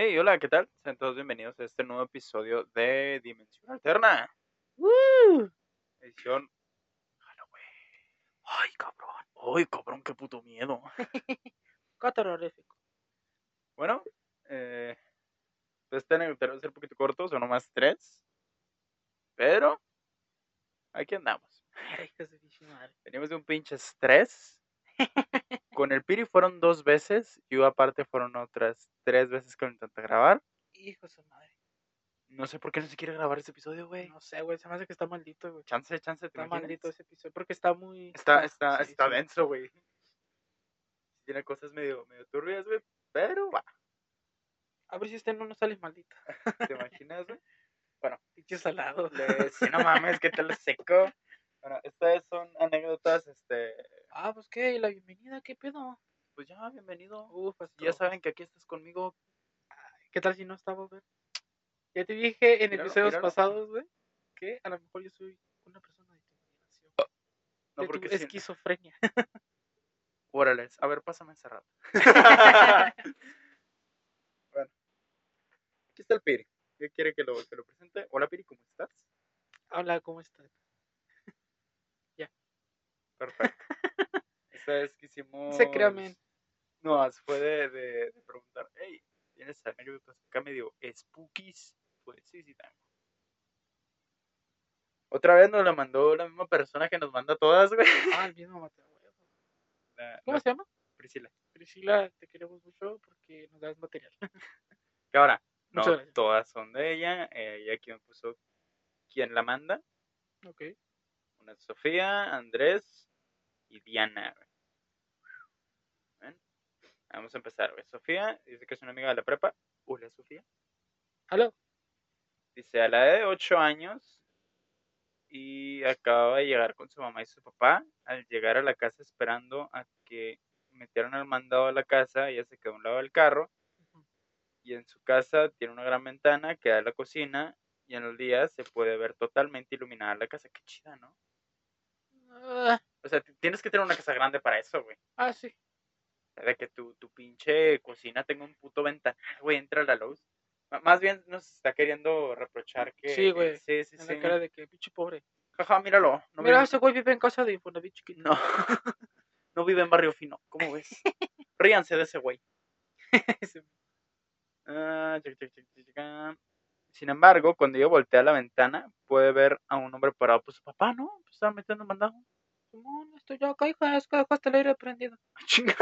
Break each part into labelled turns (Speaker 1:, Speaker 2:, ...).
Speaker 1: Hey, hola, ¿qué tal? Sean todos bienvenidos a este nuevo episodio de Dimensión Alterna.
Speaker 2: ¡Woo!
Speaker 1: Edición. Ay, cabrón. Ay, cabrón, qué puto miedo.
Speaker 2: Catarrorífico.
Speaker 1: Bueno, eh, este año va a ser un poquito corto, son nomás tres. Pero, aquí andamos.
Speaker 2: Ay, madre.
Speaker 1: Venimos de un pinche estrés. Con el Piri fueron dos veces. Y aparte fueron otras tres veces que lo intenté grabar.
Speaker 2: Hijo de su madre.
Speaker 1: No sé por qué no se quiere grabar ese episodio, güey.
Speaker 2: No sé, güey. Se me hace que está maldito, güey.
Speaker 1: Chance, chance, ¿te
Speaker 2: Está
Speaker 1: imaginas?
Speaker 2: maldito ese episodio. Porque está muy.
Speaker 1: Está, está,
Speaker 2: sí,
Speaker 1: está
Speaker 2: sí.
Speaker 1: denso, güey. Tiene cosas medio, medio turbias, güey. Pero va.
Speaker 2: A ver si este no nos sale maldito.
Speaker 1: ¿Te imaginas, güey?
Speaker 2: Pinche salado.
Speaker 1: Si no mames, que te lo seco. Bueno, estas son anécdotas, este.
Speaker 2: Ah, pues qué. ¿Y la bienvenida? ¿Qué pedo?
Speaker 1: Pues ya, bienvenido.
Speaker 2: Uf, pues
Speaker 1: Ya saben que aquí estás conmigo.
Speaker 2: ¿Qué tal si no estaba, güey? Ya te dije en episodios pasados, güey, que a lo mejor yo soy una persona de tu generación.
Speaker 1: No,
Speaker 2: de tu
Speaker 1: porque si-
Speaker 2: esquizofrenia.
Speaker 1: Órale, a ver, pásame ese rato. bueno, aquí está el Piri. ¿Qué quiere que lo, que lo presente? Hola, Piri, ¿cómo estás?
Speaker 2: Hola, ¿cómo estás?
Speaker 1: Perfecto. Esta vez que hicimos.
Speaker 2: Se crea, men.
Speaker 1: No, fue de, de, de preguntar, hey, ¿tienes anécdotas acá medio spookies? Pues sí, sí tengo. Otra vez nos la mandó la misma persona que nos manda todas, güey.
Speaker 2: Ah, el mismo Mateo, güey.
Speaker 1: La-
Speaker 2: ¿Cómo
Speaker 1: la
Speaker 2: se llama?
Speaker 1: Priscila.
Speaker 2: Priscila, te queremos mucho porque nos das material.
Speaker 1: Que ahora, no todas son de ella. eh, Ella aquí me puso quién la manda.
Speaker 2: Ok.
Speaker 1: Una es Sofía, Andrés y Diana. Ven, Vamos a empezar. Sofía dice que es una amiga de la prepa. Hola, Sofía.
Speaker 2: ¿Aló?
Speaker 1: Dice, a la edad de 8 años y acababa de llegar con su mamá y su papá. Al llegar a la casa esperando a que metieran el mandado a la casa, ella se quedó a un lado del carro y en su casa tiene una gran ventana que da a la cocina y en los días se puede ver totalmente iluminada la casa. Qué chida, ¿no?
Speaker 2: Ah,
Speaker 1: O sea, tienes que tener una casa grande para eso, güey.
Speaker 2: ah, sí.
Speaker 1: De que tu, tu pinche cocina tenga un puto ventanal, güey, entra la luz. M- Más bien nos está queriendo reprochar que...
Speaker 2: Sí, güey,
Speaker 1: Sí, sí,
Speaker 2: En
Speaker 1: sí.
Speaker 2: la cara de que pinche pobre.
Speaker 1: Jaja, míralo. No
Speaker 2: Mira,
Speaker 1: vive-
Speaker 2: ese güey vive en casa de Infonavit chiquito.
Speaker 1: No, no vive en barrio fino. ¿Cómo ves? Ríanse de ese güey. Ah, ah. Sin embargo, cuando ella voltea a la ventana, puede ver a un hombre parado. Pues su papá, ¿no? Pues estaba metiendo un mandado.
Speaker 2: Simón, estoy yo acá, hija, es que dejaste el aire prendido.
Speaker 1: Chinga.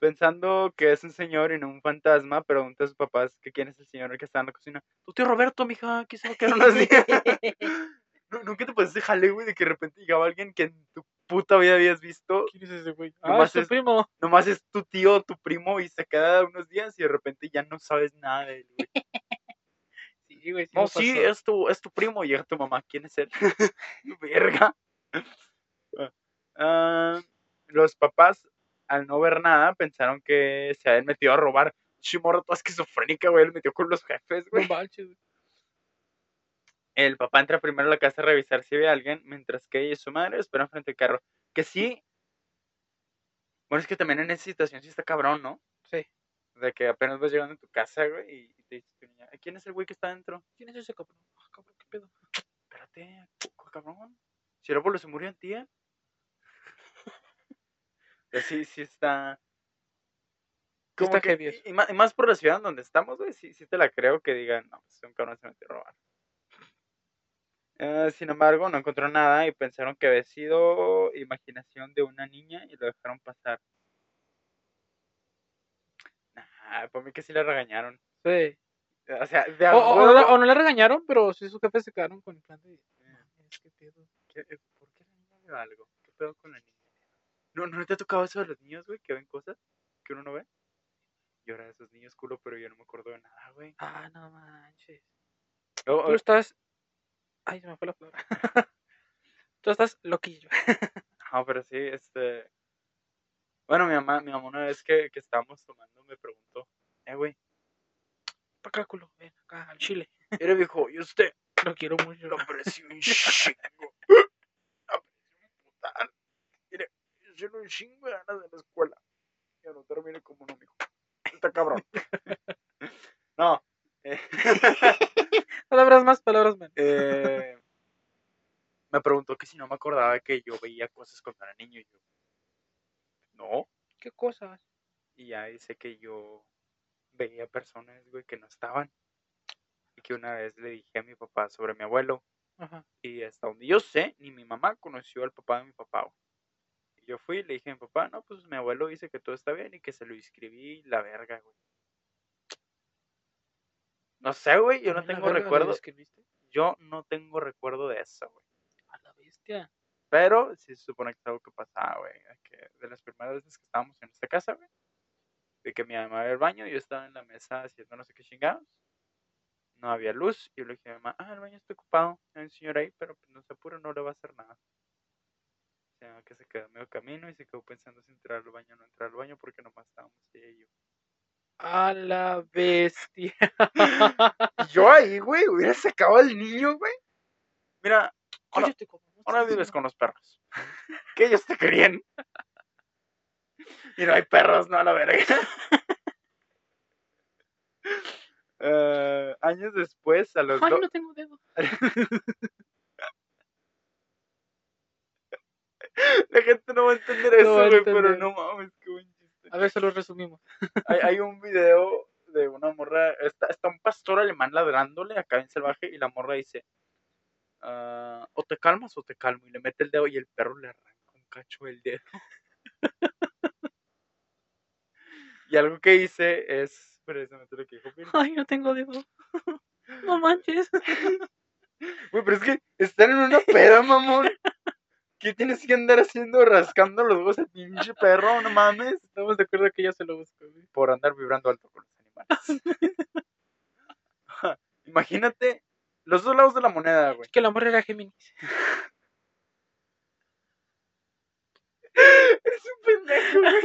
Speaker 1: Pensando que es un señor y no un fantasma, pregunta a sus papás que quién es el señor que está en la cocina. Tu tío Roberto, mija, que se va a quedar unos días. ¿No, ¿Nunca te pasaste jale, güey, de que de repente llegaba alguien que en tu puta vida habías visto?
Speaker 2: ¿Quién es ese güey? Ah,
Speaker 1: Nomás
Speaker 2: es tu primo.
Speaker 1: Nomás es tu tío, tu primo, y se queda unos días y de repente ya no sabes nada de él, güey.
Speaker 2: Sí, güey, sí
Speaker 1: No, sí, es tu, es tu primo. Llega tu mamá. ¿Quién es él? Verga. Ah, los papás, al no ver nada, pensaron que se habían metido a robar. Chimorro, toda esquizofrénica, güey. Él metió con los jefes,
Speaker 2: No
Speaker 1: güey.
Speaker 2: manches, güey.
Speaker 1: El papá entra primero a la casa a revisar si ve a alguien, mientras que ella y su madre esperan frente al carro. Que sí. Bueno, es que también en esa situación sí está cabrón, ¿no?
Speaker 2: Sí.
Speaker 1: De que apenas vas llegando a tu casa, güey, y te dice tu niña, ¿quién es el güey que está adentro?
Speaker 2: ¿Quién es ese cabrón? Ah, cabrón, ¿qué pedo?
Speaker 1: Espérate, ¿cu- cabrón. Abuelo se murió en tía. Sí, sí está. Como
Speaker 2: está
Speaker 1: que- y, y más, y más por la ciudad donde estamos, güey, sí, sí te la creo que digan, no, pues un cabrón se metió a robar. Eh, sin embargo, no encontró nada y pensaron que había sido imaginación de una niña y lo dejaron pasar. Nah, por mí que sí le regañaron.
Speaker 2: Sí.
Speaker 1: O sea, de
Speaker 2: O, o- no,
Speaker 1: huevo-
Speaker 2: o no le regañaron, pero sí sus jefes se quedaron con el plan de. "Mames, ¿Qué pedo?
Speaker 1: ¿Qué- eh, ¿Por qué la niña ve algo? ¿Qué pedo con la niña? ¿No, ¿No te ha tocado eso de los niños, güey? Que ven cosas que uno no ve. Era de esos niños culo, pero yo no me acuerdo de nada, güey.
Speaker 2: Ah, no manches.
Speaker 1: Oh,
Speaker 2: Tú
Speaker 1: oh,
Speaker 2: estás. Ay, se me fue la palabra. Tú estás loquillo.
Speaker 1: No, pero sí, este... Bueno, mi mamá, mi mamá una vez que, que estábamos tomando me preguntó, eh, güey,
Speaker 2: Pa' acá, culo. Ven acá, al chile.
Speaker 1: era viejo, ¿y usted?
Speaker 2: Lo quiero mucho.
Speaker 1: Lo aprecio un chingo. Aprecio un putal. Mire, yo no un chingo de ganas de la escuela. Ya no termine como no, mijo. Está cabrón. no. eh,
Speaker 2: Palabras más, palabras menos.
Speaker 1: eh, me preguntó que si no me acordaba que yo veía cosas cuando era niño. Y yo, no.
Speaker 2: ¿Qué cosas?
Speaker 1: Y ya dice que yo veía personas, güey, que no estaban. Y que una vez le dije a mi papá sobre mi abuelo.
Speaker 2: Ajá.
Speaker 1: Y hasta donde yo sé, ni mi mamá conoció al papá de mi papá. güey. Y yo fui y le dije a mi papá, no, pues mi abuelo dice que todo está bien y que se lo inscribí la verga, güey. No sé, güey, yo no
Speaker 2: ¿La
Speaker 1: tengo recuerdo. Yo no tengo recuerdo de eso, güey.
Speaker 2: A la bestia.
Speaker 1: Pero sí se supone que es algo que pasaba, güey. Que de las primeras veces que estábamos en esta casa, güey. De que mi mamá iba al baño, yo estaba en la mesa haciendo no sé qué chingados. No había luz. Y yo le dije a mi mamá, ah, el baño está ocupado. Hay un señor ahí, pero pues, no se apure, no le va a hacer nada. O sea, que se quedó medio camino y se quedó pensando si entrar al baño o no entrar al baño porque nomás estábamos ella y yo.
Speaker 2: A la bestia.
Speaker 1: Yo ahí, güey, hubiera sacado al niño, güey. Mira, ahora, ahora vives con los perros. Que ellos te querían. Y no hay perros, no a la verga. Eh, años después, a los
Speaker 2: Ay, no tengo dedo.
Speaker 1: La gente no va a entender eso, güey, pero no mames, qué buen chiste.
Speaker 2: A ver, se lo resumimos.
Speaker 1: Hay, hay un video de una morra, está, está un pastor alemán ladrándole acá en salvaje y la morra dice, ah, o te calmas o te calmo, y le mete el dedo y el perro le arranca un cacho del dedo. y algo que hice es precisamente lo que dijo Pino.
Speaker 2: Ay, no tengo dedo. No manches.
Speaker 1: Güey, pero es que están en una peda, mamón. ¿Qué tienes que andar haciendo rascando los huevos al pinche perro? No mames.
Speaker 2: Estamos de acuerdo que ya se lo busco. güey.
Speaker 1: Por andar vibrando alto con los animales. Imagínate los dos lados de la moneda, güey.
Speaker 2: Es que el amor era Géminis.
Speaker 1: Eres un pendejo, güey.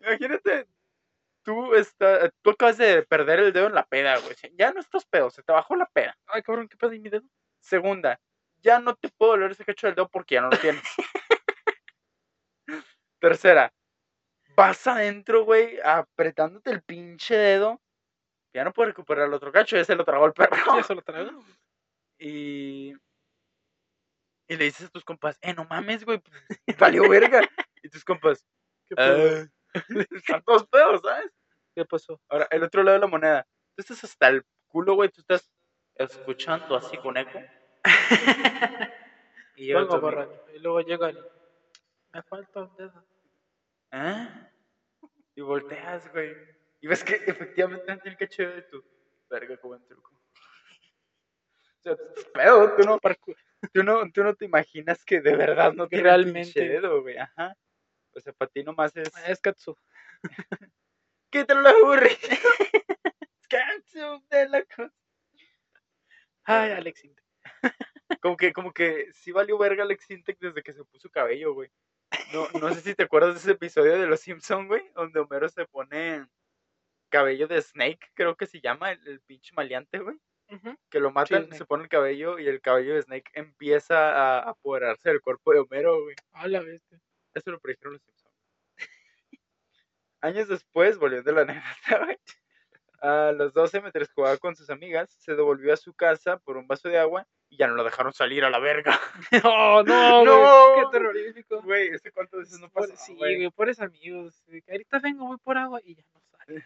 Speaker 1: Imagínate, tú, está, tú acabas de perder el dedo en la peda, güey. Ya no estás pedo, se te bajó la peda.
Speaker 2: Ay, cabrón, ¿qué pedo mi dedo?
Speaker 1: Segunda, ya no te puedo doler ese cacho del dedo porque ya no lo tienes. Tercera, vas adentro, güey, apretándote el pinche dedo. Ya no puedes recuperar el otro cacho, ya se lo tragó el perro.
Speaker 2: Lo traigo.
Speaker 1: Y, y le dices a tus compas, eh, no mames, güey, pues, valió verga. Y tus compas,
Speaker 2: ¿Qué pedo?
Speaker 1: "Ah". están todos pedos, ¿sabes?
Speaker 2: ¿Qué pasó?
Speaker 1: Ahora, el otro lado de la moneda, tú estás hasta el culo, güey, tú estás escuchando así con eco. Y llega
Speaker 2: Vengo borracho. Y luego llega el... Me falta un dedo.
Speaker 1: ¿eh? Y volteas, güey. Y ves que efectivamente no tiene el cacho de tu verga, como en truco. O sea, tú estás pedo, tú no, tú no, tú no te imaginas que de verdad no tiene
Speaker 2: Realmente.
Speaker 1: dedo, güey, ajá. O sea, para ti nomás es...
Speaker 2: Es Katsu.
Speaker 1: ¡Quítalo la burri! ¡Canso de la cosa!
Speaker 2: Ay,
Speaker 1: Ah.
Speaker 2: Alex. Inte.
Speaker 1: Como que, como que sí valió verga Alex Intec desde que se puso cabello, güey. No, no sé si te acuerdas de ese episodio de Los Simpson, güey, donde Homero se pone cabello de Snake, creo que se llama, el, el pinche maleante, güey. Que lo matan, se pone el cabello y el cabello de Snake empieza a apoderarse del cuerpo de Homero, güey.
Speaker 2: A la bestia.
Speaker 1: Eso lo predijeron los Simpsons. Años después, volviendo a la anécdota, güey. A los 12, mientras jugaba con sus amigas, se devolvió a su casa por un vaso de agua y ya no lo dejaron salir a la verga.
Speaker 2: Oh, no,
Speaker 1: No.
Speaker 2: güey. Qué terrorífico.
Speaker 1: Güey, ¿ese cuántas veces no pasa?
Speaker 2: sí, güey, pobres amigos. Ahorita vengo, voy por agua y ya no sale.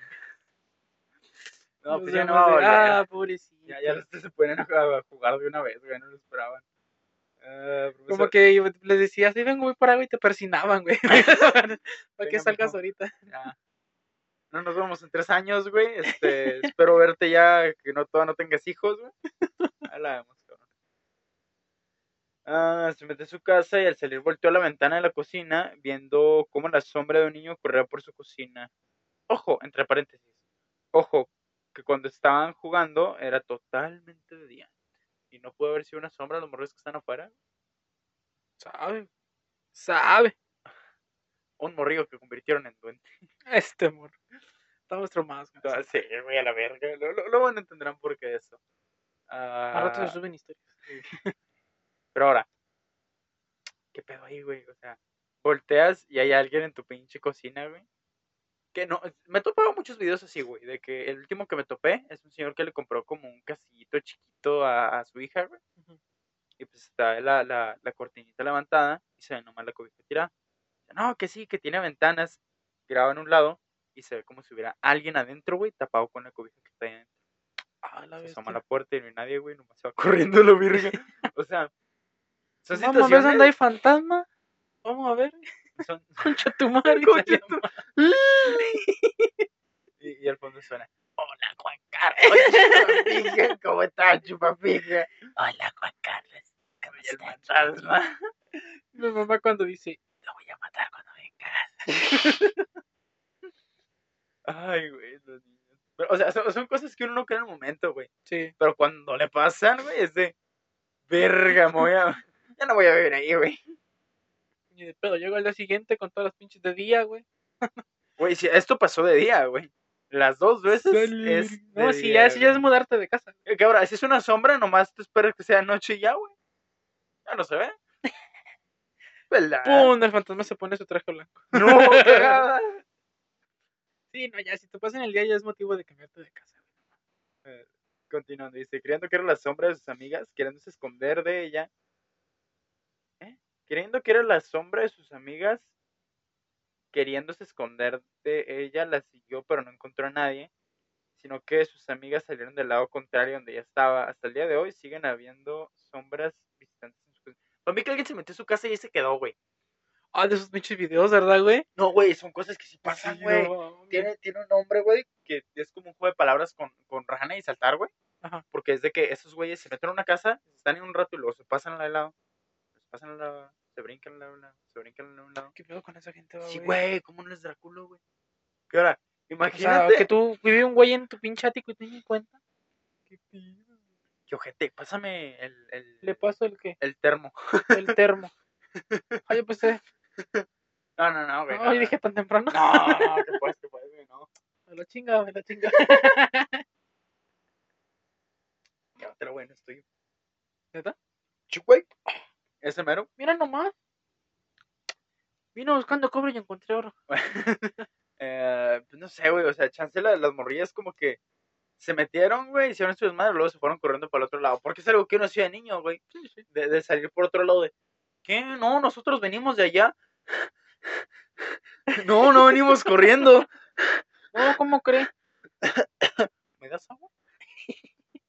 Speaker 1: No, pues ya no
Speaker 2: vemos
Speaker 1: va a
Speaker 2: de,
Speaker 1: volver.
Speaker 2: Ah, pobrecito.
Speaker 1: Ya, ya los se ponen a jugar de una vez, güey, no lo esperaban. Ah,
Speaker 2: Como que yo les decía, sí, vengo, voy por agua y te persinaban, güey. Para que salgas ahorita.
Speaker 1: ya. No nos vemos en tres años, güey. Este, espero verte ya, que no todavía no tengas hijos, güey. Ahí la vemos, cabrón. Ah, se metió a su casa y al salir volteó a la ventana de la cocina, viendo cómo la sombra de un niño corría por su cocina. Ojo, entre paréntesis. Ojo, que cuando estaban jugando era totalmente de día. Y no pudo haber sido una sombra los morros que están afuera.
Speaker 2: Sabe. Sabe.
Speaker 1: Un morrillo que convirtieron en duende.
Speaker 2: Este amor. Estamos traumados. con
Speaker 1: Ah. Sí, güey, a la verga. Lo- lo- Luego no entenderán por qué eso.
Speaker 2: Rato
Speaker 1: Ah,
Speaker 2: se suben historias.
Speaker 1: pero ahora, ¿qué pedo ahí, güey? O sea, volteas y hay alguien en tu pinche cocina, güey. Que no, me he topado muchos videos así, güey, de que el último que me topé es un señor que le compró como un casillito chiquito a, a su hija, güey. Y pues está la, la, la cortinita levantada y se ve nomás la cobija tirada. No, que sí, que tiene ventanas. Graba en un lado y se ve como si hubiera alguien adentro, güey, tapado con la cobija que está ahí adentro.
Speaker 2: Ah, la
Speaker 1: Se asoma la puerta y no hay nadie, güey, nomás se va corriendo la virgen. O sea, son
Speaker 2: Vamos a ver dónde hay fantasma. Vamos a ver.
Speaker 1: Son-
Speaker 2: Concha tu madre.
Speaker 1: Concha tu- y, y al fondo suena. Hola, Juan Carlos. chupapija, ¿Cómo estás, chupapija?
Speaker 2: Hola, Juan Carlos. ¿Cómo
Speaker 1: Y el fantasma.
Speaker 2: Mi mamá cuando dice, te voy a matar cuando vengas.
Speaker 1: Ay, güey, los niños. Pero, o sea, son, son cosas que uno no cree en el momento, güey.
Speaker 2: Sí.
Speaker 1: Pero cuando le pasan, güey, es de. Verga, me voy a. Ya no voy a vivir ahí, güey.
Speaker 2: Ni de pedo. Llego al día siguiente con todas las pinches de día, güey.
Speaker 1: Güey, si esto pasó de día, güey. Las dos veces es.
Speaker 2: No,
Speaker 1: día,
Speaker 2: ya, sí, ya es mudarte de casa.
Speaker 1: Eh, Cabrón, si es una sombra, nomás te esperas que sea noche y ya, güey. Ya no se ve. ¿Verdad?
Speaker 2: ¡Pum! El fantasma se pone su traje blanco.
Speaker 1: No, cagada.
Speaker 2: Sí, no, ya, si te pasa en el día ya es motivo de cambiarte de casa.
Speaker 1: Continuando, dice, creyendo que era la sombra de sus amigas, queriéndose esconder de ella. Creyendo que era la sombra de sus amigas, queriéndose esconder de ella, la siguió, pero no encontró a nadie, sino que sus amigas salieron del lado contrario donde ella estaba. Hasta el día de hoy siguen habiendo sombras visitantes en su casa. Para mí que alguien se metió a su casa y se quedó, güey.
Speaker 2: Ah, de esos pinches videos, ¿verdad, güey?
Speaker 1: No, güey, son cosas que sí pasan, güey.
Speaker 2: no
Speaker 1: tiene, tiene un nombre, güey, que es como un juego de palabras con, con rana y saltar, güey.
Speaker 2: Ajá.
Speaker 1: Porque es de que esos güeyes se meten a una casa, están en un rato y luego se pasan al lado. Pasan lado, se brincan al lado, se brincan al lado.
Speaker 2: ¿Qué pedo con esa gente, va,
Speaker 1: Sí,
Speaker 2: güey?
Speaker 1: güey, ¿cómo no es Drácula, güey? ¿Qué ahora?
Speaker 2: O sea,
Speaker 1: Imagínate.
Speaker 2: que tú vive un güey en tu pinche ático y te ni cuenta. ¿Qué pedo?
Speaker 1: Que ojete, pásame el, el,
Speaker 2: Le paso el que,
Speaker 1: el termo.
Speaker 2: el termo. Ay, yo pensé,
Speaker 1: No, no, no, güey.
Speaker 2: ay,
Speaker 1: no,
Speaker 2: dije tan temprano.
Speaker 1: No, no, que puedes, que puedes, güey, no.
Speaker 2: Me la chinga, me la chinga.
Speaker 1: Llévatelo, güey, no estoy.
Speaker 2: ¿Neta?
Speaker 1: Güey. Ese mero.
Speaker 2: Mira nomás. Vino buscando cobre y encontré oro.
Speaker 1: Eh, pues no sé, güey, o sea, chance la- las morrillas como que se metieron, güey, hicieron su desmadre, luego se fueron corriendo para el otro lado. Porque es algo que uno hacía de niño, güey, de, de salir por otro lado de, ¿qué? No, nosotros venimos de allá. No, no venimos corriendo.
Speaker 2: No, ¿cómo cree?
Speaker 1: ¿Me das agua?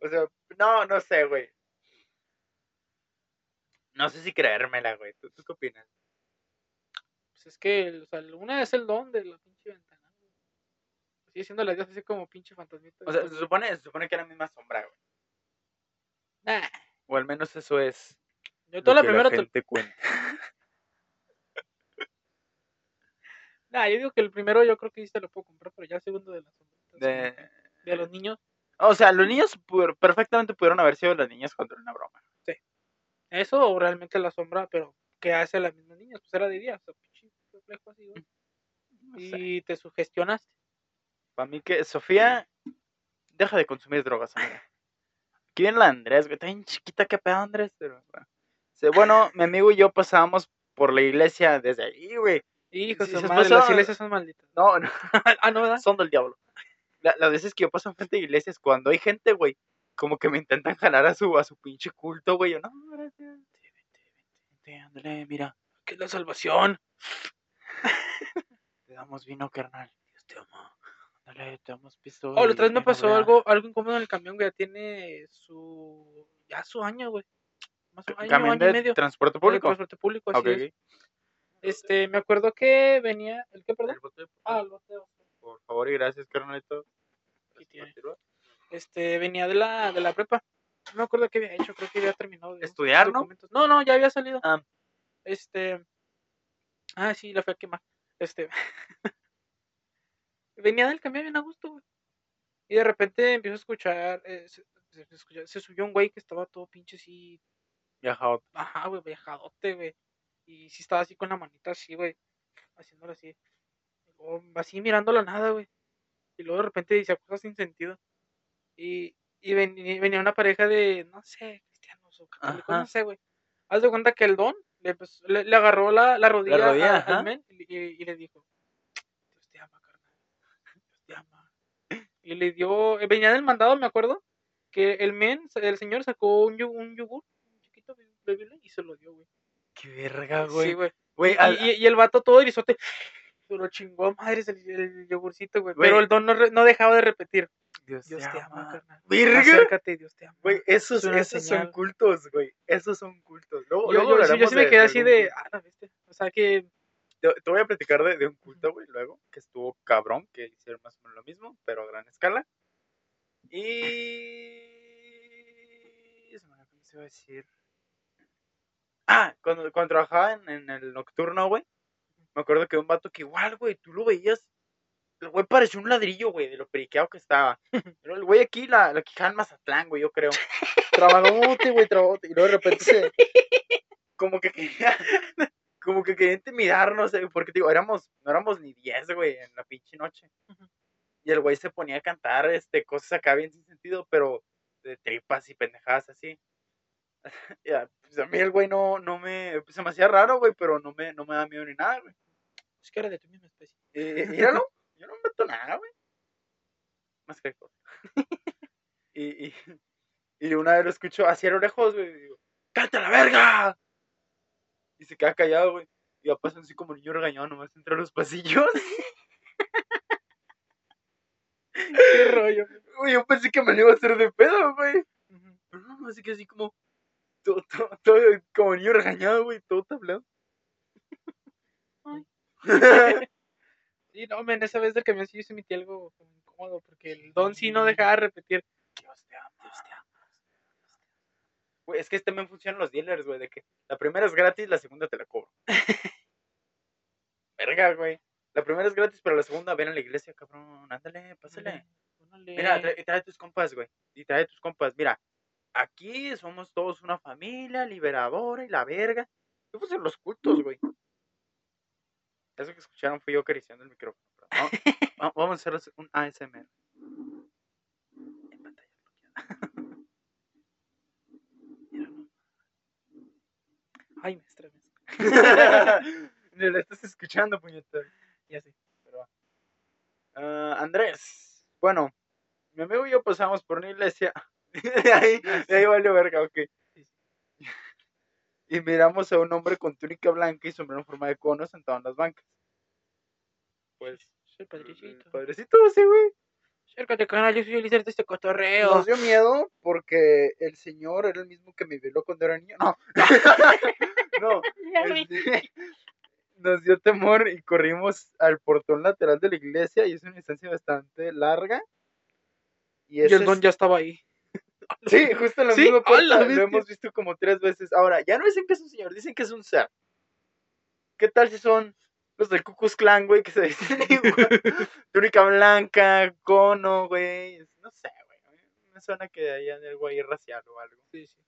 Speaker 1: O sea, no, no sé, güey. No sé si creérmela, güey. ¿Tú, tú qué opinas?
Speaker 2: Pues es que, o sea, una es el don de la pinche ventana. güey. Sigue siendo la dios así como pinche fantasmita.
Speaker 1: O sea, se supone, se supone que era la misma sombra, güey.
Speaker 2: Nah,
Speaker 1: O al menos eso es.
Speaker 2: yo
Speaker 1: lo
Speaker 2: toda la
Speaker 1: que
Speaker 2: primera te-
Speaker 1: gente cuenta.
Speaker 2: Nah, yo digo que el primero yo creo que sí se lo puedo comprar, pero ya el segundo de las sombritas,
Speaker 1: De...
Speaker 2: de los niños,
Speaker 1: O sea, los niños perfectamente pudieron haber sido las niñas contra una broma.
Speaker 2: Eso o realmente la sombra, pero que hace las mismas niñas, pues era de día, o sea, pinche reflejo así, güey.
Speaker 1: No sé.
Speaker 2: Y te sugestionaste.
Speaker 1: Para mí que Sofía deja de consumir drogas, amiga. Aquí viene la Andrés, güey. Está bien chiquita que pedo Andrés, pero bueno. Mi amigo y yo pasábamos por la iglesia desde ahí, güey.
Speaker 2: Hijo
Speaker 1: Sí,
Speaker 2: madre, las iglesias son malditas.
Speaker 1: No, no,
Speaker 2: ah, no, ¿verdad?
Speaker 1: son del diablo. La- las veces que yo paso enfrente de iglesias, cuando hay gente, güey, como que me intentan jalar a su, a su pinche culto, güey. Yo, no, gracias. Vente, vente, vente, ándale, mira.
Speaker 2: Que es la salvación.
Speaker 1: Te damos vino, carnal. Dios te ama. Ándale, te damos pisto.
Speaker 2: Oh, la otra vez me pasó algo, algo incómodo en el camión, güey. Ya tiene su. Ya su año, güey. Más o año,
Speaker 1: ¿Camión
Speaker 2: año y
Speaker 1: de
Speaker 2: medio.
Speaker 1: transporte
Speaker 2: de
Speaker 1: público?
Speaker 2: transporte público, así
Speaker 1: Ok,
Speaker 2: es. Este, me acuerdo que venía. ¿El qué, perdón?
Speaker 1: El bote, por
Speaker 2: Ah, el boteo.
Speaker 1: Por favor y gracias, carnalito.
Speaker 2: Aquí tiene. Este, venía de la, de la prepa. No me acuerdo qué había hecho, creo que había terminado. de
Speaker 1: ¿Estudiar, no?
Speaker 2: No, no, ya había salido.
Speaker 1: Ah.
Speaker 2: Este. Ah, sí, la fui a quemar. Este. venía del camión bien a gusto, güey. Y de repente empiezo a escuchar. eh, se, se- se escucha- se subió un güey que estaba todo pinche así.
Speaker 1: Viajado.
Speaker 2: Ajá, güey, viajadote, güey. Y sí estaba así con la manita así, güey. Haciéndolo así. Luego, así mirando la nada, güey. Y luego de repente decía cosas sin sentido. Y, y venía, venía una pareja de, no sé, cristianos o católicos, no sé, güey. Haz de cuenta que el don le, pues, le, agarró la, rodilla, al men y, le dijo, Dios te ama, carnal, Dios te ama. Y le dio, eh, venía del mandado, me acuerdo, que el men, el señor sacó un, yogur, un yogur, un chiquito bebible y se lo dio, güey.
Speaker 1: Qué verga, güey. Sí,
Speaker 2: y, el vato todo erizote, lo chingó a madres el, yogurcito, güey. Pero el don no, no dejaba de repetir.
Speaker 1: Dios,
Speaker 2: Dios
Speaker 1: te
Speaker 2: te ama, carnal. Acércate, Dios te ama.
Speaker 1: Güey, esos,
Speaker 2: Es
Speaker 1: esos son cultos, güey. Esos son cultos. Luego,
Speaker 2: yo,
Speaker 1: luego
Speaker 2: yo- sí, yo
Speaker 1: hablaremos
Speaker 2: sí me quedé
Speaker 1: de
Speaker 2: así de, ah, la bestia. O sea que,
Speaker 1: Te, te voy a platicar de, de un culto, güey, luego, que estuvo cabrón, que hicieron más o menos lo mismo, pero a gran escala. Y... Se me se iba a decir. Ah, cuando, cuando trabajaba en, en el nocturno, güey, me acuerdo que un vato que igual, güey, tú lo veías, el güey parecía un ladrillo, güey, de lo periqueado que estaba. Pero el güey aquí, la, la quijada en Mazatlán, güey, yo creo. Trabajote, güey, trabajote. Y luego de repente se... Como que quería... Como que quería intimidarnos, eh, porque, digo, éramos, no éramos ni 10, güey, en la pinche noche. Y el güey se ponía a cantar, este, cosas acá bien sin sentido, pero de tripas y pendejadas así. Ya, pues a mí el güey no, no me, pues se me hacía raro, güey, pero no me, no me da miedo ni nada, güey.
Speaker 2: es que era de tu misma especie.
Speaker 1: Eh, míralo, yo no meto nada, güey. Más que cosa. y, y, y una vez lo escucho hacia lo lejos, güey, y digo, ¡Cállate a la verga! Y se queda callado, güey. Y va pasando así como niño regañado nomás entre los pasillos.
Speaker 2: Qué rollo.
Speaker 1: Güey, yo pensé que me lo iba a hacer de pedo, güey. Pero no, así que así como, todo, todo, todo como niño regañado, güey, todo tablado.
Speaker 2: Ay. Sí, no, men, esa vez del camión sí yo sentí algo como incómodo, porque el don sí no dejaba de repetir.
Speaker 1: Dios te ama. Dios te ama. Güey, es que también funcionan los dealers, güey, de que la primera es gratis, la segunda te la cobro. Verga, güey. La primera es gratis, pero la segunda ven a la iglesia, cabrón. Ándale, pásale.
Speaker 2: Órale.
Speaker 1: Mira, trae, trae tus compas, güey. Y trae tus compas. Mira, aquí somos todos una familia liberadora y la verga. ¿Qué fueron los cultos, güey? Eso que escucharon fui yo acariciando el micrófono. Vamos, va- vamos a hacer un ASMR. En pantalla bloqueada.
Speaker 2: Ay, me estremezco.
Speaker 1: Ni lo estás escuchando, puñetero.
Speaker 2: Ya sé.
Speaker 1: Pero va. Ah, Andrés, bueno, mi amigo y yo pasamos por una iglesia. de ahí, de ahí valió verga, ok. Y miramos a un hombre con túnica blanca y sombrero en forma de cono sentado en las bancas. Pues,
Speaker 2: Soy
Speaker 1: el
Speaker 2: padrecito.
Speaker 1: padrecito, sí, güey.
Speaker 2: Acércate, canal, yo soy el líder de este cotorreo.
Speaker 1: Nos dio miedo porque el señor era el mismo que me violó cuando era niño. No, no. Este, nos dio temor y corrimos al portón lateral de la iglesia y es una instancia bastante larga. Y,
Speaker 2: el don
Speaker 1: es-
Speaker 2: ya estaba ahí.
Speaker 1: Sí, justo en la
Speaker 2: Sí,
Speaker 1: misma
Speaker 2: ¡a
Speaker 1: puerta.
Speaker 2: la
Speaker 1: Lo hemos visto como tres veces. Ahora, ya no dicen que es un señor, dicen que es un ser. ¿Qué tal si son los del Ku Klux Klan, güey, que se dicen igual? Túnica blanca, cono, güey. No sé, güey. Me suena que hay algo ahí racial o algo.
Speaker 2: Sí, sí.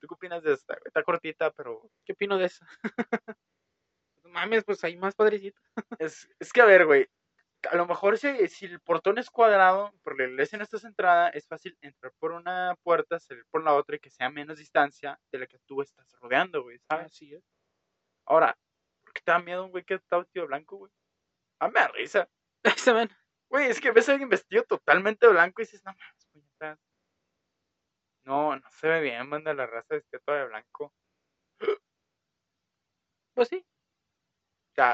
Speaker 1: ¿Tú qué opinas de esta? güey? Está cortita, pero
Speaker 2: ¿Qué opino de no mames, pues hay más padrecito.
Speaker 1: es, es que, a ver, güey. A lo mejor si, si el portón es cuadrado, porque la iglesia no está centrada, es fácil entrar por una puerta, salir por la otra y que sea menos distancia de la que tú estás rodeando, güey, ¿sabes?
Speaker 2: Así es.
Speaker 1: Ahora, ¿por qué te da miedo un güey que está vestido blanco, güey? A mí me da risa.
Speaker 2: Ese man.
Speaker 1: Güey, es que ves a alguien vestido totalmente blanco y dices, no mames, puñetas. No, no se ve bien, manda la raza vestida toda de blanco.
Speaker 2: Pues sí.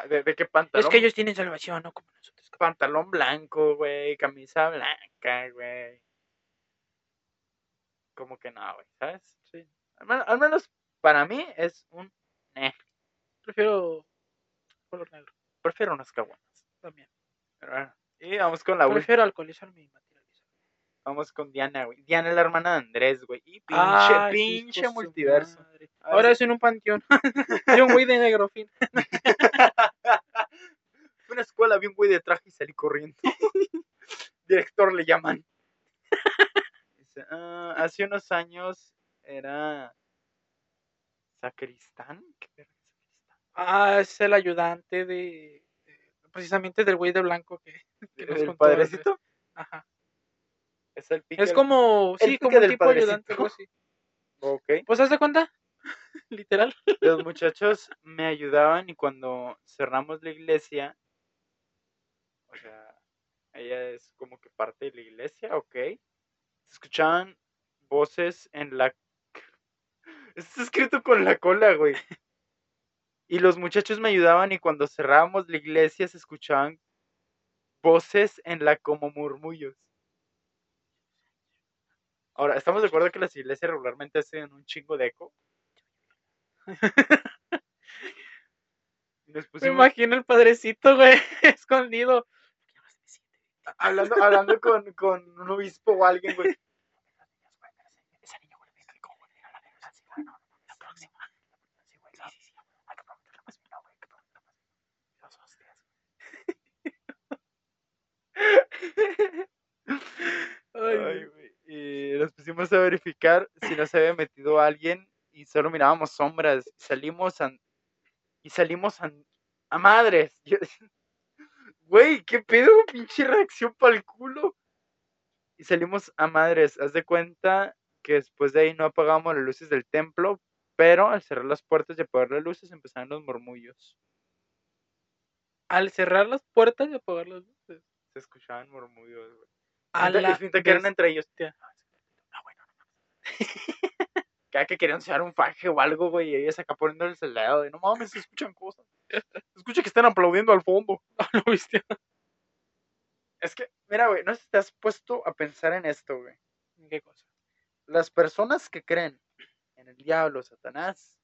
Speaker 1: ¿De, de qué pantalón?
Speaker 2: Es que ellos tienen salvación, no como nosotros.
Speaker 1: Pantalón blanco, güey, camisa blanca, güey. Como que no, güey, ¿sabes?
Speaker 2: Sí.
Speaker 1: Al menos, al menos para mí es un... eh,
Speaker 2: Prefiero color negro
Speaker 1: prefiero unas caguanas.
Speaker 2: también.
Speaker 1: Pero bueno, Y vamos con la última.
Speaker 2: Prefiero alcoholizarme y materializarme.
Speaker 1: Vamos con Diana, güey. Diana es la hermana de Andrés, güey. Y pinche,
Speaker 2: Ah,
Speaker 1: pinche multiverso.
Speaker 2: madre. Ahora es en un panteón. Hay un güey de negro, fin.
Speaker 1: Fui a una escuela, vi un güey de traje y salí corriendo. Director le llaman. Dice, "Ah, hace unos años era sacristán.
Speaker 2: Ah, es el ayudante de. de- precisamente del güey de blanco que. que nos
Speaker 1: ¿El
Speaker 2: contó
Speaker 1: padrecito?
Speaker 2: Ajá.
Speaker 1: Es el pique
Speaker 2: Es como.
Speaker 1: el
Speaker 2: Sí, como un tipo ayudante,
Speaker 1: padrecito.
Speaker 2: algo así.
Speaker 1: Ok.
Speaker 2: Pues haz de cuenta. Literal.
Speaker 1: Los muchachos me ayudaban y cuando cerramos la iglesia, o sea, Ella es como que parte de la iglesia, ok. Se escuchaban voces en la... Está escrito con la cola, güey. Y los muchachos me ayudaban y cuando cerrábamos la iglesia se escuchaban voces en la como murmullos. Ahora, ¿estamos de acuerdo que las iglesias regularmente hacen un chingo de eco?
Speaker 2: Me imagino el padrecito, güey, escondido.
Speaker 1: hablando, hablando con, con un obispo o alguien, güey.
Speaker 2: Ay,
Speaker 1: güey. Y nos pusimos a verificar si no se había metido alguien y solo mirábamos sombras. Salimos a, y salimos a, a madres. Yo- Güey, ¿qué pedo? Pinche reacción para el culo. Y salimos a madres. Haz de cuenta que después de ahí no apagamos las luces del templo, pero al cerrar las puertas y apagar las luces empezaron los murmullos.
Speaker 2: Al cerrar las puertas y apagar las luces.
Speaker 1: Se escuchaban murmullos, güey.
Speaker 2: A la
Speaker 1: finta que eran entre ellos. No, güey, no, no mames. Cada que querían enseñar un faje o algo, güey, y ellos acá poniéndoles el dedo de no mames, se escuchan cosas. Se escucha que están aplaudiendo al fondo.
Speaker 2: ¿Lo viste?
Speaker 1: Es que, mira, güey, no sé si te has puesto a pensar en esto, güey.
Speaker 2: ¿Qué cosa?
Speaker 1: Las personas que creen en el diablo, Satanás,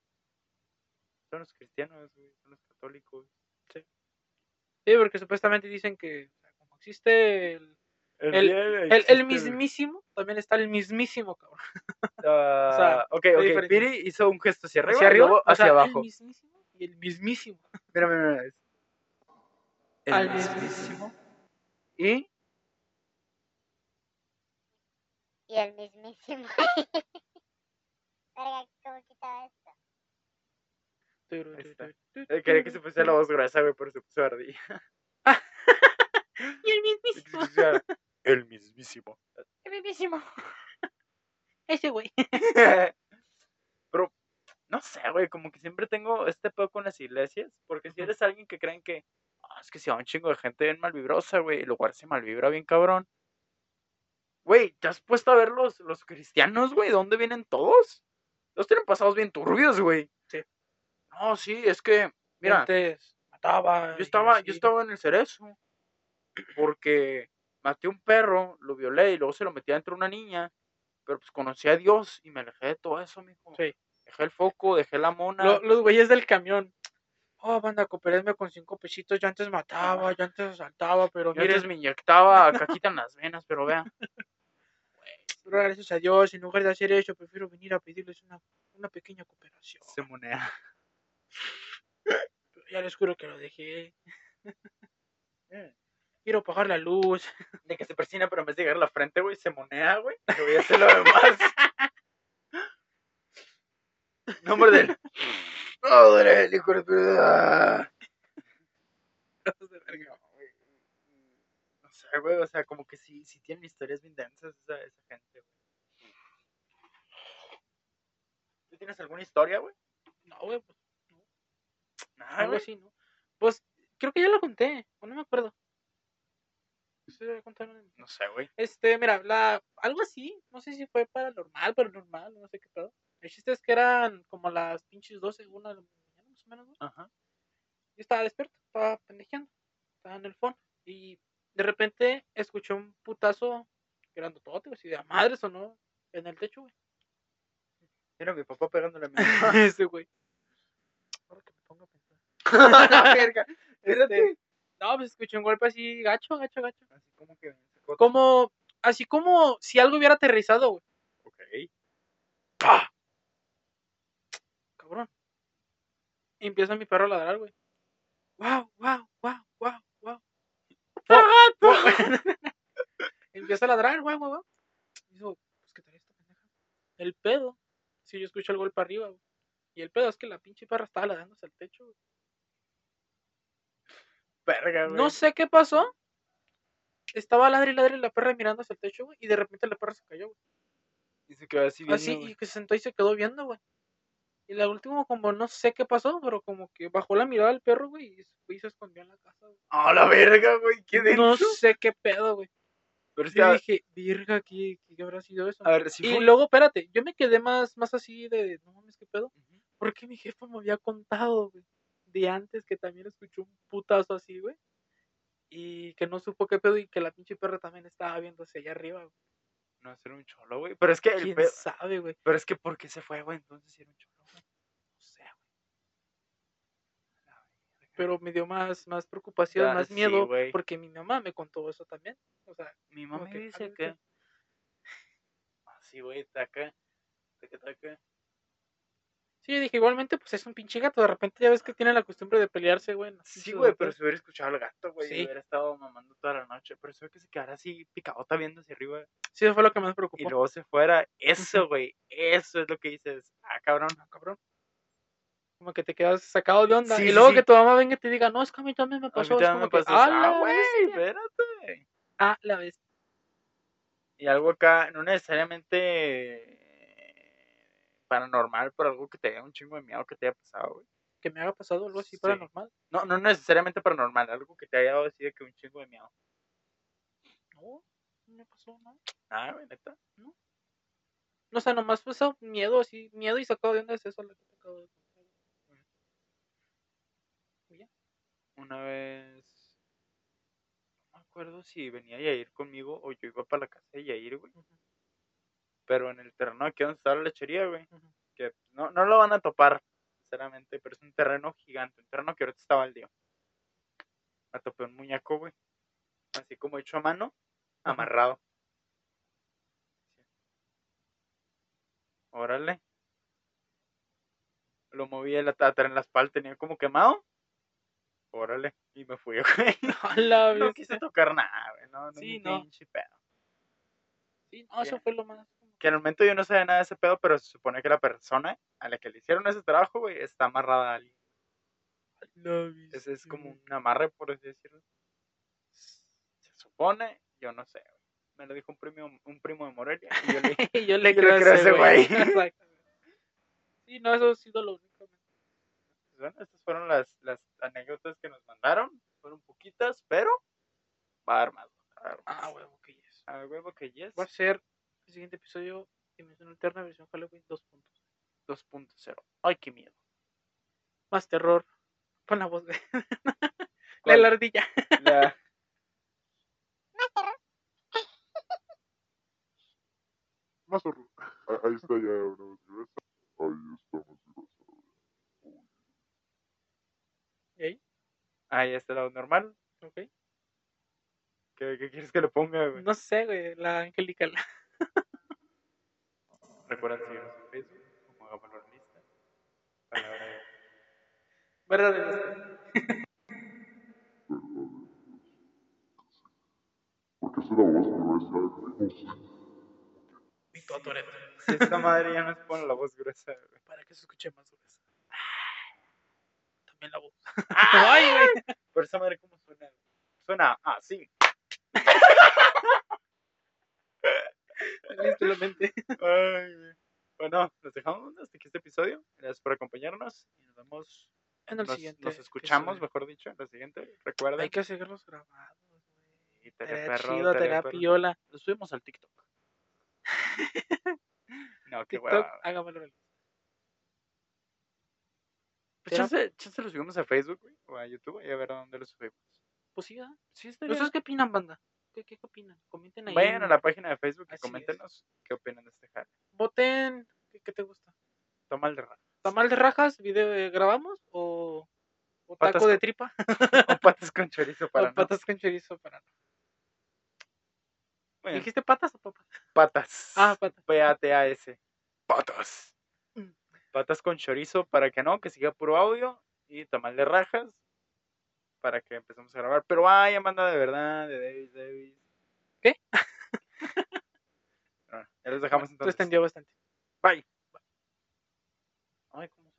Speaker 1: son los cristianos, güey, son los católicos.
Speaker 2: Sí, porque supuestamente dicen que o sea, como existe el,
Speaker 1: El,
Speaker 2: El- el, mismísimo, también está el mismísimo, cabrón.
Speaker 1: Ah,
Speaker 2: sea,
Speaker 1: ok,
Speaker 2: ¿qué
Speaker 1: ok. Piri hizo un gesto hacia arriba,
Speaker 2: hacia arriba,
Speaker 1: luego
Speaker 2: o
Speaker 1: hacia
Speaker 2: sea,
Speaker 1: abajo.
Speaker 2: el mismísimo y el mismísimo.
Speaker 1: Mira, mira, mira. El
Speaker 2: Al
Speaker 1: mismísimo. Y
Speaker 3: Y el mismísimo. Verga, ¿cómo quitaba esto?
Speaker 1: Eh, quería que se pusiera la voz gruesa, güey, pero se puso ardilla.
Speaker 2: Y el mismísimo.
Speaker 1: El mismísimo.
Speaker 2: El mismísimo. Ese güey.
Speaker 1: Pero, no sé, güey, como que siempre tengo este pedo con las iglesias, porque si eres alguien que creen que, "Ah, es que si va un chingo de gente bien malvibrosa, güey, el lugar se malvibra bien cabrón. Güey, ¿te has puesto a ver los, los cristianos, güey? ¿De dónde vienen todos? Los tienen pasados bien turbios, güey.
Speaker 2: Sí.
Speaker 1: No, sí, es que, mira,
Speaker 2: Antes mataba.
Speaker 1: yo estaba, yo estaba en el cerezo, porque maté un perro, lo violé y luego se lo metí dentro de una niña, pero pues conocí a Dios y me alejé de todo eso, mijo.
Speaker 2: Sí.
Speaker 1: Dejé el foco, dejé la mona.
Speaker 2: Lo- los güeyes del camión. Oh, banda, cooperadme con cinco pesitos. Yo antes mataba, yo antes asaltaba, pero
Speaker 1: Yo antes
Speaker 2: miren,
Speaker 1: me inyectaba, acá quitan las venas, pero vea.
Speaker 2: pero gracias a Dios, en lugar de hacer eso, prefiero venir a pedirles una, una pequeña cooperación.
Speaker 1: Se monea.
Speaker 2: Pero ya les juro que lo dejé. Quiero pagar la luz.
Speaker 1: De que se persina, pero en vez de llegar a la frente, güey, se monea, güey. Que voy a hacer lo demás. Nombre del. Madre, el hijo de puta. No, No sé, güey, o sea, como que sí, sí tienen historias bien densas esa, esa gente, güey. ¿Tú tienes alguna historia, güey?
Speaker 2: No, güey, pues
Speaker 1: Nada,
Speaker 2: algo
Speaker 1: güey.
Speaker 2: así, ¿no? Pues creo que ya lo conté, o no me acuerdo.
Speaker 1: No sé, güey.
Speaker 2: Este, mira, la, algo así, no sé si fue paranormal, paranormal, no sé qué pedo. El chiste es que eran como las pinches 12, una de la mañana, más o menos, ¿no?
Speaker 1: Ajá.
Speaker 2: Yo estaba despierto, estaba pendejeando, estaba en el phone, y de repente escuché un putazo grandotote, así de a madres o no, en el techo, güey.
Speaker 1: Mira, mi papá pegándole a mi
Speaker 2: Ese, güey. Ahora que me pongo a pensar.
Speaker 1: La verga. Espérate.
Speaker 2: No, pues escuché un golpe así, gacho, gacho, gacho.
Speaker 1: Así como que.
Speaker 2: Como, así como si algo hubiera aterrizado, güey.
Speaker 1: Ok.
Speaker 2: ¡Pah! Cabrón. Y empieza mi perro a ladrar, güey. ¡Wow, wow, wow, wow, wow! empieza a ladrar, güey, güey. Y digo, pues, ¿qué tal esta pendeja? El pedo. Si yo escucho el golpe arriba, güey. Y el pedo es que la pinche perra estaba ladrando hacia el techo, güey.
Speaker 1: Verga, güey.
Speaker 2: No sé qué pasó. Estaba ladre y ladre la perra mirando hacia el techo, güey. Y de repente la perra se cayó, güey.
Speaker 1: Y se quedó así viendo.
Speaker 2: Así,
Speaker 1: güey.
Speaker 2: y que se sentó y se quedó viendo, güey. Y la última, como no sé qué pasó, pero como que bajó la mirada al perro, güey, y se y escondió en la casa, güey.
Speaker 1: ¡A la verga, güey! ¿Qué denso?
Speaker 2: No sé qué pedo, güey.
Speaker 1: Pero a,
Speaker 2: dije, virga, ¿qué, qué habrá sido eso?
Speaker 1: a ver, si
Speaker 2: y
Speaker 1: fue...
Speaker 2: luego, espérate, yo me quedé más, más así de, no mames, qué pedo. Porque mi jefa me había contado, güey, de antes que también escuchó un putazo así, güey. Y que no supo qué pedo y que la pinche perra también estaba viéndose allá arriba, güey.
Speaker 1: No, ser un cholo, güey. Pero es que el
Speaker 2: ¿Quién
Speaker 1: pedo...
Speaker 2: sabe, güey?
Speaker 1: Pero es que, ¿por qué se fue, güey? Entonces, era un cholo, güey.
Speaker 2: No sé, güey. Pero me dio más, más preocupación, más miedo, porque mi mamá me contó eso también. O sea,
Speaker 1: Mi mamá
Speaker 2: que,
Speaker 1: dice
Speaker 2: ah,
Speaker 1: que...
Speaker 2: neta.
Speaker 1: Así, güey, taca. Taca, taca.
Speaker 2: Sí, dije, igualmente, pues es un pinche gato. De repente ya ves que tiene la costumbre de pelearse, güey.
Speaker 1: Sí, güey, pero si hubiera escuchado al gato, güey,
Speaker 2: Sí.
Speaker 1: hubiera estado mamando toda la noche. Pero eso de que se quedara así picadota viendo hacia arriba
Speaker 2: Sí, eso fue lo que más me
Speaker 1: y
Speaker 2: preocupó.
Speaker 1: luego se fuera. Eso, güey, eso es lo que dices. Ah, cabrón.
Speaker 2: Ah, cabrón. Como que te quedas sacado de onda.
Speaker 1: Sí,
Speaker 2: y luego
Speaker 1: sí.
Speaker 2: que tu mamá venga y te diga, no, es que a mí también me
Speaker 1: A mí
Speaker 2: pasó. Es
Speaker 1: también
Speaker 2: como
Speaker 1: me pasó
Speaker 2: ah,
Speaker 1: Ah, güey, espérate.
Speaker 2: ah, la bestia.
Speaker 1: Y algo acá, no necesariamente paranormal, pero algo que te haya un chingo de miedo que te haya pasado, güey.
Speaker 2: Que me haga pasado algo así
Speaker 1: Sí.
Speaker 2: paranormal.
Speaker 1: No, no necesariamente paranormal, algo que te haya dado así de que un chingo de miedo.
Speaker 2: No, no me pasó, no.
Speaker 1: Ah, güey, neta.
Speaker 2: No, o sea, nomás fue eso, miedo así, miedo y sacado de onda es eso lo que te acabo de contar.
Speaker 1: Una vez. No me acuerdo si venía Yair conmigo o yo iba para la casa de Yair, güey. Pero en el terreno aquí donde está la lechería, güey. Que no, no lo van a topar, sinceramente, pero es un terreno gigante. Un terreno que ahorita está baldío. Me topé un muñeco, güey. Así como hecho a mano, amarrado. Órale. Lo moví el atar en la espalda, tenía como quemado. Órale. Y me fui, güey.
Speaker 2: La
Speaker 1: No
Speaker 2: bestia.
Speaker 1: quise tocar nada, güey. No, no,
Speaker 2: Sí, no.
Speaker 1: pinche pedo.
Speaker 2: Sí, no, eso
Speaker 1: Ya.
Speaker 2: fue lo más.
Speaker 1: Que en el momento yo no sabía nada de ese pedo, pero se supone que la persona a la que le hicieron ese trabajo, güey, está amarrada a alguien. Ese es como un amarre, por así decirlo. Se supone, yo no sé, güey. Me lo dijo un primo, un primo de Morelia. Y yo le dije,
Speaker 2: yo le
Speaker 1: Yo le
Speaker 2: creo
Speaker 1: creo
Speaker 2: a
Speaker 1: ese
Speaker 2: güey. Sí, no, eso ha sido lo único.
Speaker 1: bueno, estas fueron las, las anécdotas que nos mandaron. Fueron poquitas, pero va a haber más. Va a haber más.
Speaker 2: Ah, huevo, que yes.
Speaker 1: A huevo que yes.
Speaker 2: Va a ser el siguiente episodio Dimensión Alterna versión Halloween 2 puntos.
Speaker 1: 2.0. Ay, qué miedo.
Speaker 2: Más terror. Pon la voz de la,
Speaker 1: ¿Cuál?
Speaker 2: la ardilla.
Speaker 1: La-
Speaker 3: Más terror.
Speaker 4: Más horror. Ah, Ahí está ya una vez gruesa. Ahí está más gruesa.
Speaker 2: ¿Y ahí?
Speaker 1: Ah, ya está la voz normal.
Speaker 2: Ok.
Speaker 1: ¿Qué, qué quieres que le ponga, güey?
Speaker 2: No sé, güey. La angelical.
Speaker 1: Recuerda seguirnos en Facebook como Hagámoslo Lista. Palabra de...
Speaker 2: ¿Verdad? de
Speaker 4: Porque es una voz gruesa. No sé.
Speaker 2: Mi Totoreto.
Speaker 1: Si esta madre ya nos pone la voz gruesa, güey.
Speaker 2: Para que se escuche más gruesa. También la voz. Ay, güey.
Speaker 1: Pero esa madre, ¿cómo suena? Suena así.
Speaker 2: Listo la mente.
Speaker 1: Ay. Bueno, nos dejamos hasta aquí este episodio. Gracias por acompañarnos y nos vemos.
Speaker 2: En el
Speaker 1: nos,
Speaker 2: siguiente.
Speaker 1: nos escuchamos,
Speaker 2: episodio.
Speaker 1: mejor dicho, en la siguiente. Recuerden.
Speaker 2: Hay que hacerlos grabados, güey. Chido, piola.
Speaker 1: Lo subimos al TikTok. no, qué
Speaker 2: TikTok,
Speaker 1: hueva.
Speaker 2: hágamelo.
Speaker 1: Pues chance, chance lo subimos a Facebook, güey, o a YouTube y a ver a dónde lo subimos.
Speaker 2: Pues sí, ¿verdad?
Speaker 1: Sí, estaría.
Speaker 2: ¿Ustedes qué opinan, banda? ¿Qué, qué opinan? Comenten ahí.
Speaker 1: Vayan a la página de Facebook y
Speaker 2: Así es.
Speaker 1: coméntenos qué opinan de este jale.
Speaker 2: Voten. ¿Qué, qué te gusta?
Speaker 1: Toma el de raro.
Speaker 2: ¿Tamal de rajas? ¿Video eh, grabamos? ¿O, o taco de tripa?
Speaker 1: o patas con chorizo para
Speaker 2: ¿O
Speaker 1: no.
Speaker 2: patas con chorizo para no?
Speaker 1: Bueno,
Speaker 2: ¿Dijiste patas o papas?
Speaker 1: patas.
Speaker 2: Ah, patas.
Speaker 1: P-A-T-A-S. Patas.
Speaker 2: Mm.
Speaker 1: Patas con chorizo para que no, que siga puro audio. Y tamal de rajas para que empecemos a grabar. Pero ay, Amanda de verdad, de Davis, Davis.
Speaker 2: ¿Qué?
Speaker 1: Ah, bueno, ya les dejamos entonces.
Speaker 2: Tú extendió bastante.
Speaker 1: Bye. Bye. Ay, ¿cómo?